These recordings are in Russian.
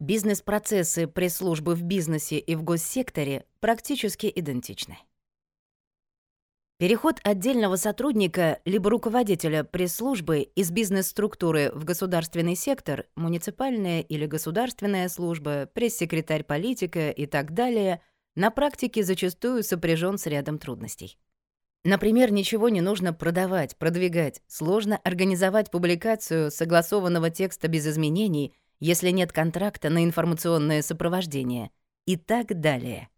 Бизнес-процессы пресс-службы в бизнесе и в госсекторе практически идентичны. Переход отдельного сотрудника либо руководителя пресс-службы из бизнес-структуры в государственный сектор, муниципальная или государственная служба, пресс-секретарь политика и так далее, на практике зачастую сопряжен с рядом трудностей. Например, ничего не нужно продавать, продвигать, сложно организовать публикацию согласованного текста без изменений, если нет контракта на информационное сопровождение и так далее.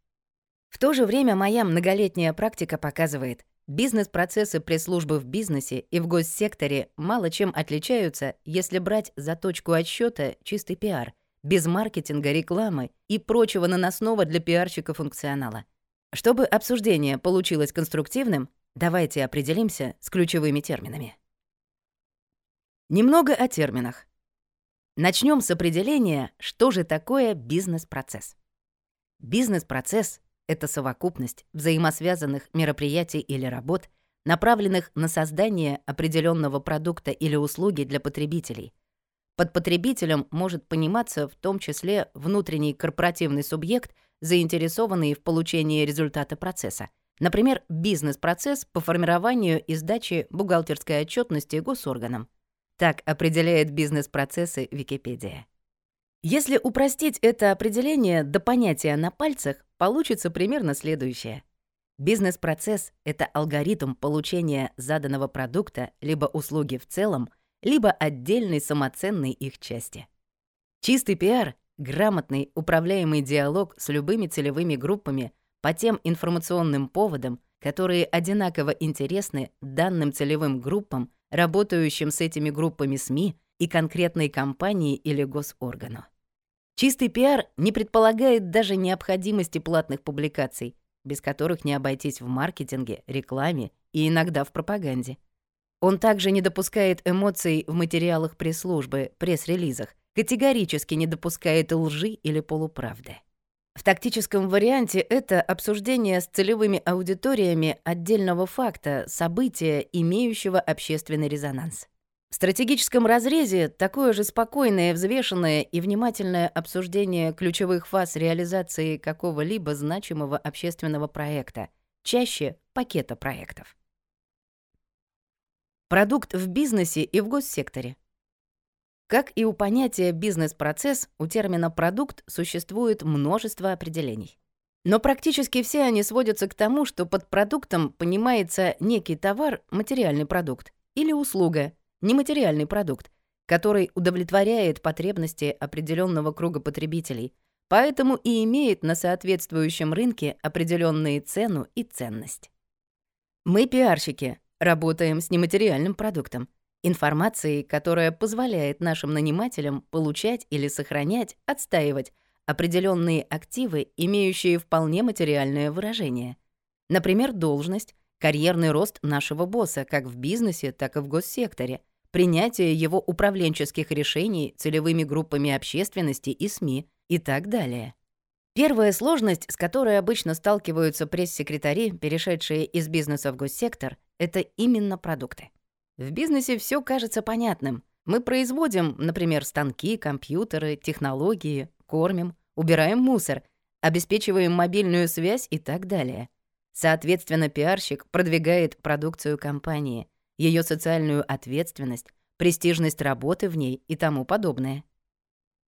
В то же время моя многолетняя практика показывает, Бизнес-процессы пресс-службы в бизнесе и в госсекторе мало чем отличаются, если брать за точку отсчета чистый пиар, без маркетинга, рекламы и прочего наносного для пиарщика функционала. Чтобы обсуждение получилось конструктивным, давайте определимся с ключевыми терминами. Немного о терминах. Начнем с определения, что же такое бизнес-процесс. Бизнес-процесс это совокупность взаимосвязанных мероприятий или работ, направленных на создание определенного продукта или услуги для потребителей. Под потребителем может пониматься в том числе внутренний корпоративный субъект, заинтересованный в получении результата процесса. Например, бизнес-процесс по формированию и сдаче бухгалтерской отчетности госорганам. Так определяет бизнес-процессы Википедия. Если упростить это определение до понятия на пальцах, получится примерно следующее. Бизнес-процесс — это алгоритм получения заданного продукта либо услуги в целом, либо отдельной самоценной их части. Чистый пиар — грамотный, управляемый диалог с любыми целевыми группами по тем информационным поводам, которые одинаково интересны данным целевым группам, работающим с этими группами СМИ и конкретной компании или госоргану. Чистый пиар не предполагает даже необходимости платных публикаций, без которых не обойтись в маркетинге, рекламе и иногда в пропаганде. Он также не допускает эмоций в материалах пресс-службы, пресс-релизах, категорически не допускает лжи или полуправды. В тактическом варианте это обсуждение с целевыми аудиториями отдельного факта, события, имеющего общественный резонанс. В стратегическом разрезе такое же спокойное, взвешенное и внимательное обсуждение ключевых фаз реализации какого-либо значимого общественного проекта, чаще пакета проектов. Продукт в бизнесе и в госсекторе. Как и у понятия «бизнес-процесс», у термина «продукт» существует множество определений. Но практически все они сводятся к тому, что под продуктом понимается некий товар, материальный продукт, или услуга — нематериальный продукт, который удовлетворяет потребности определенного круга потребителей, поэтому и имеет на соответствующем рынке определенные цену и ценность. Мы, пиарщики, работаем с нематериальным продуктом, информацией, которая позволяет нашим нанимателям получать или сохранять, отстаивать определенные активы, имеющие вполне материальное выражение. Например, должность, карьерный рост нашего босса как в бизнесе, так и в госсекторе, принятие его управленческих решений целевыми группами общественности и СМИ и так далее. Первая сложность, с которой обычно сталкиваются пресс-секретари, перешедшие из бизнеса в госсектор, это именно продукты. В бизнесе все кажется понятным. Мы производим, например, станки, компьютеры, технологии, кормим, убираем мусор, обеспечиваем мобильную связь и так далее. Соответственно, пиарщик продвигает продукцию компании, ее социальную ответственность, престижность работы в ней и тому подобное.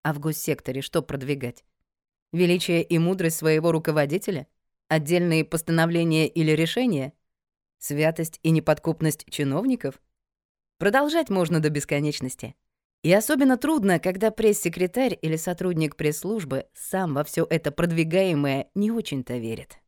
А в госсекторе что продвигать? Величие и мудрость своего руководителя? Отдельные постановления или решения? Святость и неподкупность чиновников? Продолжать можно до бесконечности. И особенно трудно, когда пресс-секретарь или сотрудник пресс-службы сам во все это продвигаемое не очень-то верит.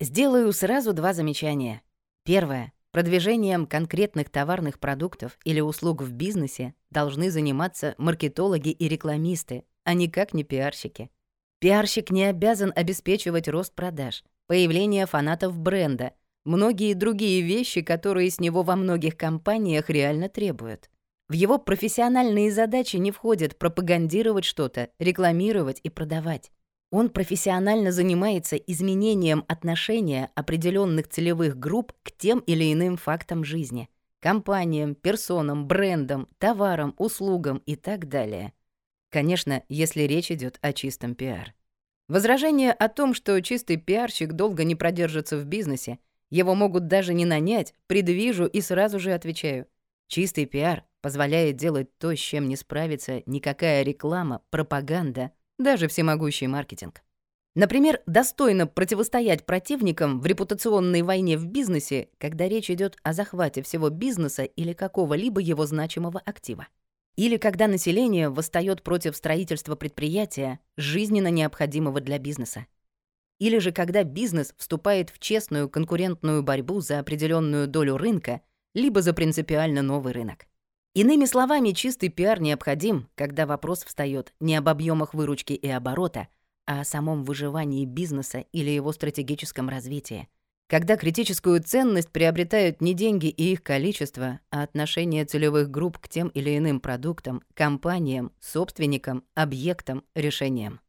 Сделаю сразу два замечания. Первое. Продвижением конкретных товарных продуктов или услуг в бизнесе должны заниматься маркетологи и рекламисты, а никак не пиарщики. Пиарщик не обязан обеспечивать рост продаж, появление фанатов бренда, многие другие вещи, которые с него во многих компаниях реально требуют. В его профессиональные задачи не входит пропагандировать что-то, рекламировать и продавать. Он профессионально занимается изменением отношения определенных целевых групп к тем или иным фактам жизни, компаниям, персонам, брендам, товарам, услугам и так далее. Конечно, если речь идет о чистом пиар. Возражение о том, что чистый пиарщик долго не продержится в бизнесе, его могут даже не нанять, предвижу и сразу же отвечаю. Чистый пиар позволяет делать то, с чем не справится никакая реклама, пропаганда, даже всемогущий маркетинг. Например, достойно противостоять противникам в репутационной войне в бизнесе, когда речь идет о захвате всего бизнеса или какого-либо его значимого актива. Или когда население восстает против строительства предприятия, жизненно необходимого для бизнеса. Или же когда бизнес вступает в честную конкурентную борьбу за определенную долю рынка, либо за принципиально новый рынок. Иными словами, чистый пиар необходим, когда вопрос встает не об объемах выручки и оборота, а о самом выживании бизнеса или его стратегическом развитии. Когда критическую ценность приобретают не деньги и их количество, а отношение целевых групп к тем или иным продуктам, компаниям, собственникам, объектам, решениям.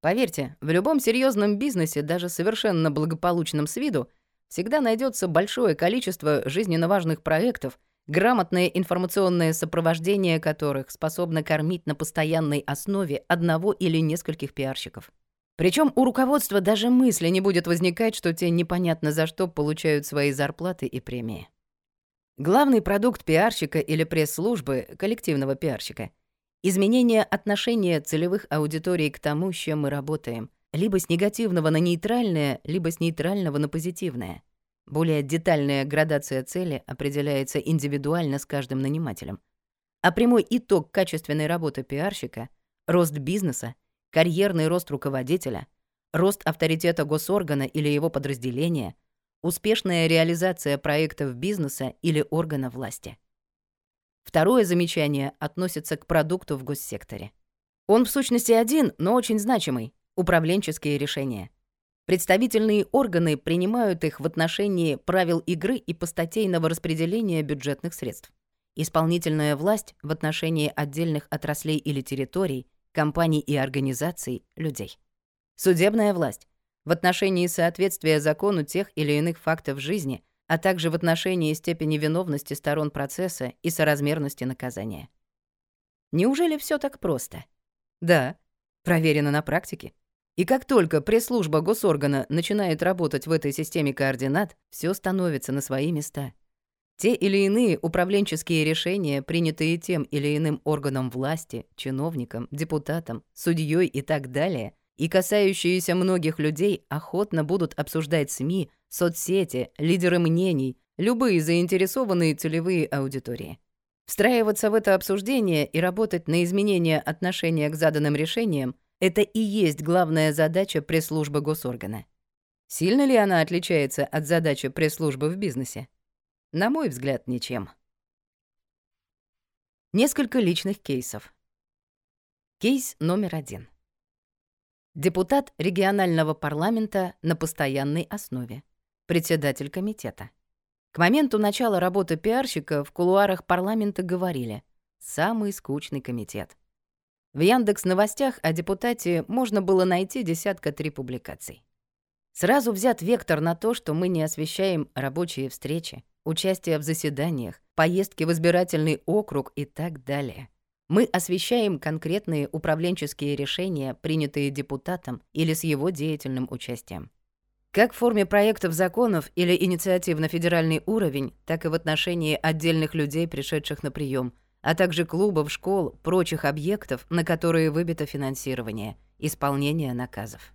Поверьте, в любом серьезном бизнесе, даже совершенно благополучном с виду, всегда найдется большое количество жизненно важных проектов, грамотное информационное сопровождение которых способно кормить на постоянной основе одного или нескольких пиарщиков. Причем у руководства даже мысли не будет возникать, что те непонятно за что получают свои зарплаты и премии. Главный продукт пиарщика или пресс-службы, коллективного пиарщика — изменение отношения целевых аудиторий к тому, с чем мы работаем, либо с негативного на нейтральное, либо с нейтрального на позитивное — более детальная градация цели определяется индивидуально с каждым нанимателем. А прямой итог качественной работы пиарщика — рост бизнеса, карьерный рост руководителя, рост авторитета госоргана или его подразделения, успешная реализация проектов бизнеса или органа власти. Второе замечание относится к продукту в госсекторе. Он в сущности один, но очень значимый — управленческие решения — Представительные органы принимают их в отношении правил игры и постатейного распределения бюджетных средств. Исполнительная власть в отношении отдельных отраслей или территорий, компаний и организаций, людей. Судебная власть в отношении соответствия закону тех или иных фактов жизни, а также в отношении степени виновности сторон процесса и соразмерности наказания. Неужели все так просто? Да, проверено на практике. И как только пресс-служба госоргана начинает работать в этой системе координат, все становится на свои места. Те или иные управленческие решения, принятые тем или иным органом власти, чиновником, депутатом, судьей и так далее, и касающиеся многих людей, охотно будут обсуждать СМИ, соцсети, лидеры мнений, любые заинтересованные целевые аудитории. Встраиваться в это обсуждение и работать на изменение отношения к заданным решениям это и есть главная задача пресс-службы госоргана. Сильно ли она отличается от задачи пресс-службы в бизнесе? На мой взгляд, ничем. Несколько личных кейсов. Кейс номер один. Депутат регионального парламента на постоянной основе. Председатель комитета. К моменту начала работы пиарщика в кулуарах парламента говорили «самый скучный комитет». В Яндекс новостях о депутате можно было найти десятка три публикаций. Сразу взят вектор на то, что мы не освещаем рабочие встречи, участие в заседаниях, поездки в избирательный округ и так далее. Мы освещаем конкретные управленческие решения, принятые депутатом или с его деятельным участием. Как в форме проектов законов или инициатив на федеральный уровень, так и в отношении отдельных людей, пришедших на прием, а также клубов, школ, прочих объектов, на которые выбито финансирование, исполнение наказов.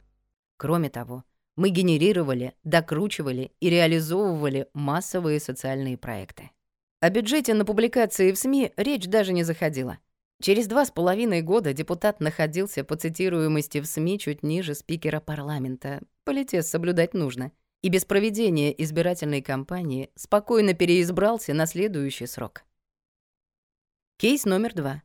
Кроме того, мы генерировали, докручивали и реализовывали массовые социальные проекты. О бюджете на публикации в СМИ речь даже не заходила. Через два с половиной года депутат находился по цитируемости в СМИ чуть ниже спикера парламента. Политес соблюдать нужно. И без проведения избирательной кампании спокойно переизбрался на следующий срок. Кейс номер два.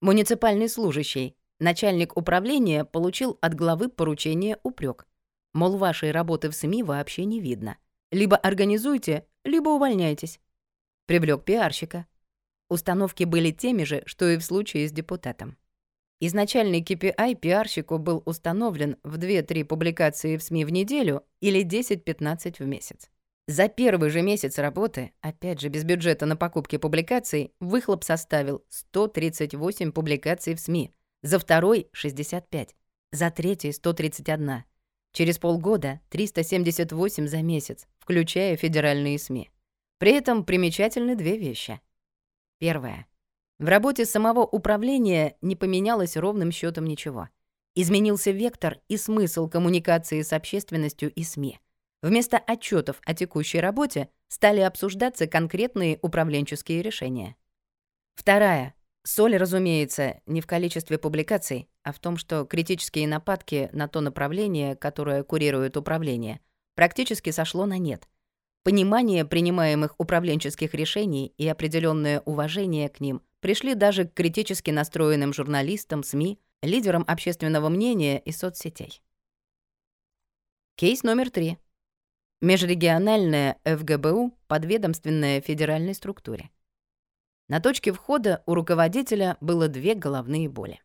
Муниципальный служащий, начальник управления, получил от главы поручение упрек. Мол, вашей работы в СМИ вообще не видно. Либо организуйте, либо увольняйтесь. Привлек пиарщика. Установки были теми же, что и в случае с депутатом. Изначальный KPI пиарщику был установлен в 2-3 публикации в СМИ в неделю или 10-15 в месяц. За первый же месяц работы, опять же без бюджета на покупки публикаций, выхлоп составил 138 публикаций в СМИ, за второй — 65, за третий — 131. Через полгода — 378 за месяц, включая федеральные СМИ. При этом примечательны две вещи. Первое. В работе самого управления не поменялось ровным счетом ничего. Изменился вектор и смысл коммуникации с общественностью и СМИ. Вместо отчетов о текущей работе стали обсуждаться конкретные управленческие решения. Вторая. Соль, разумеется, не в количестве публикаций, а в том, что критические нападки на то направление, которое курирует управление, практически сошло на нет. Понимание принимаемых управленческих решений и определенное уважение к ним пришли даже к критически настроенным журналистам, СМИ, лидерам общественного мнения и соцсетей. Кейс номер три. Межрегиональная ФГБУ, подведомственная федеральной структуре. На точке входа у руководителя было две головные боли.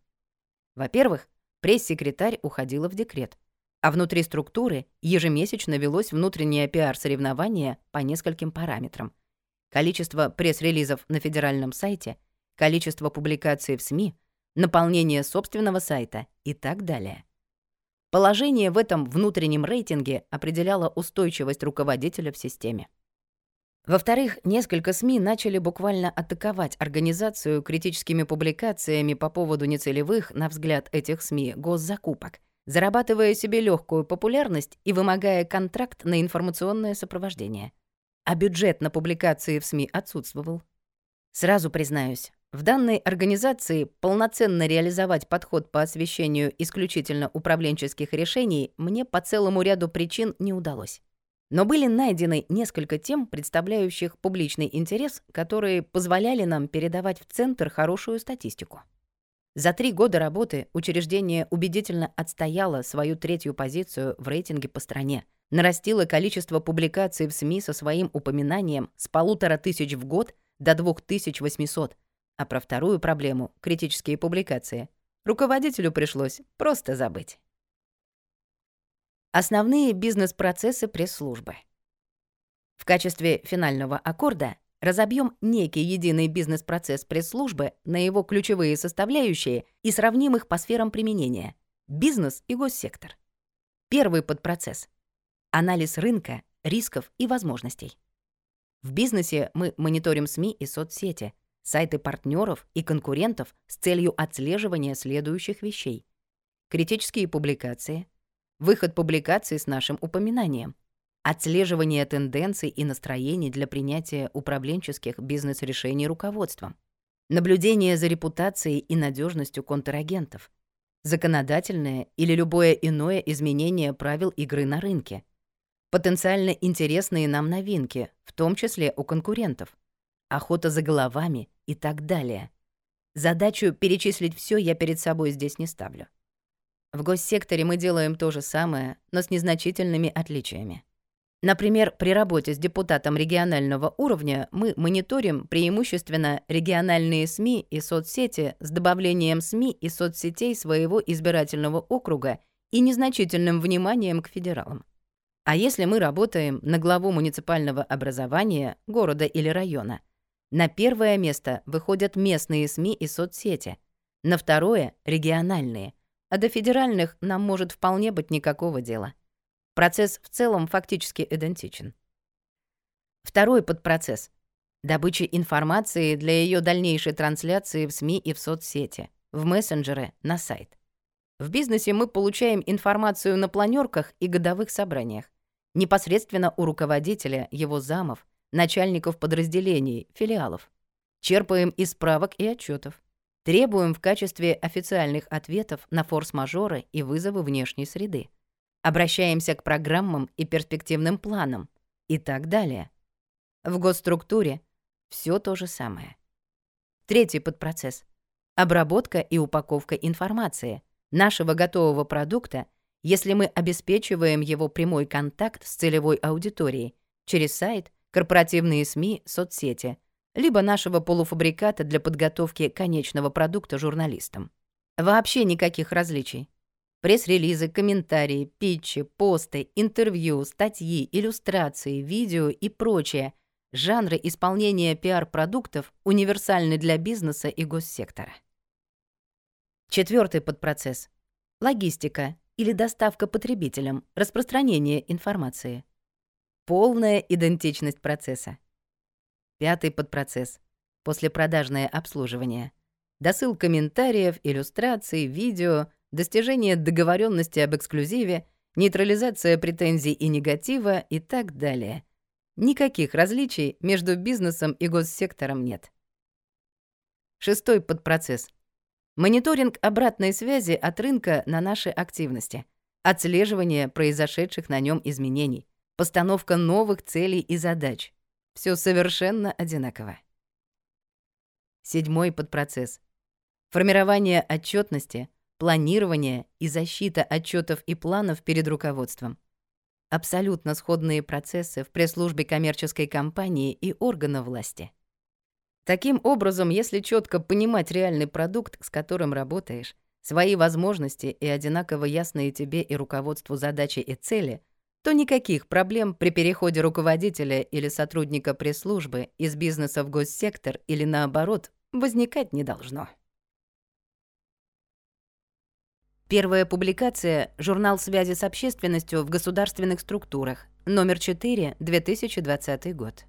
Во-первых, пресс-секретарь уходила в декрет, а внутри структуры ежемесячно велось внутреннее пиар-соревнование по нескольким параметрам. Количество пресс-релизов на федеральном сайте, количество публикаций в СМИ, наполнение собственного сайта и так далее. Положение в этом внутреннем рейтинге определяло устойчивость руководителя в системе. Во-вторых, несколько СМИ начали буквально атаковать организацию критическими публикациями по поводу нецелевых, на взгляд этих СМИ, госзакупок, зарабатывая себе легкую популярность и вымогая контракт на информационное сопровождение. А бюджет на публикации в СМИ отсутствовал. Сразу признаюсь, в данной организации полноценно реализовать подход по освещению исключительно управленческих решений мне по целому ряду причин не удалось. Но были найдены несколько тем, представляющих публичный интерес, которые позволяли нам передавать в Центр хорошую статистику. За три года работы учреждение убедительно отстояло свою третью позицию в рейтинге по стране, нарастило количество публикаций в СМИ со своим упоминанием с полутора тысяч в год до 2800, а про вторую проблему — критические публикации — руководителю пришлось просто забыть. Основные бизнес-процессы пресс-службы. В качестве финального аккорда разобьем некий единый бизнес-процесс пресс-службы на его ключевые составляющие и сравним их по сферам применения — бизнес и госсектор. Первый подпроцесс — анализ рынка, рисков и возможностей. В бизнесе мы мониторим СМИ и соцсети, сайты партнеров и конкурентов с целью отслеживания следующих вещей. Критические публикации, выход публикаций с нашим упоминанием, отслеживание тенденций и настроений для принятия управленческих бизнес-решений руководством, наблюдение за репутацией и надежностью контрагентов, законодательное или любое иное изменение правил игры на рынке, потенциально интересные нам новинки, в том числе у конкурентов, охота за головами и так далее. Задачу перечислить все я перед собой здесь не ставлю. В госсекторе мы делаем то же самое, но с незначительными отличиями. Например, при работе с депутатом регионального уровня мы мониторим преимущественно региональные СМИ и соцсети с добавлением СМИ и соцсетей своего избирательного округа и незначительным вниманием к федералам. А если мы работаем на главу муниципального образования города или района — на первое место выходят местные СМИ и соцсети, на второе — региональные, а до федеральных нам может вполне быть никакого дела. Процесс в целом фактически идентичен. Второй подпроцесс — добыча информации для ее дальнейшей трансляции в СМИ и в соцсети, в мессенджеры, на сайт. В бизнесе мы получаем информацию на планерках и годовых собраниях, непосредственно у руководителя, его замов, начальников подразделений, филиалов. Черпаем из справок и отчетов. Требуем в качестве официальных ответов на форс-мажоры и вызовы внешней среды. Обращаемся к программам и перспективным планам и так далее. В госструктуре все то же самое. Третий подпроцесс — обработка и упаковка информации, нашего готового продукта, если мы обеспечиваем его прямой контакт с целевой аудиторией через сайт — корпоративные СМИ, соцсети, либо нашего полуфабриката для подготовки конечного продукта журналистам. Вообще никаких различий. Пресс-релизы, комментарии, питчи, посты, интервью, статьи, иллюстрации, видео и прочее. Жанры исполнения пиар-продуктов универсальны для бизнеса и госсектора. Четвертый подпроцесс — логистика или доставка потребителям, распространение информации. Полная идентичность процесса. Пятый подпроцесс — послепродажное обслуживание. Досыл комментариев, иллюстраций, видео — достижение договоренности об эксклюзиве, нейтрализация претензий и негатива и так далее. Никаких различий между бизнесом и госсектором нет. Шестой подпроцесс. Мониторинг обратной связи от рынка на наши активности, отслеживание произошедших на нем изменений, постановка новых целей и задач. Все совершенно одинаково. Седьмой подпроцесс. Формирование отчетности — планирование и защита отчетов и планов перед руководством. Абсолютно сходные процессы в пресс-службе коммерческой компании и органа власти. Таким образом, если четко понимать реальный продукт, с которым работаешь, свои возможности и одинаково ясные тебе и руководству задачи и цели, то никаких проблем при переходе руководителя или сотрудника пресс-службы из бизнеса в госсектор или наоборот возникать не должно. Первая публикация — журнал связи с общественностью в государственных структурах, номер 4, 2020 год.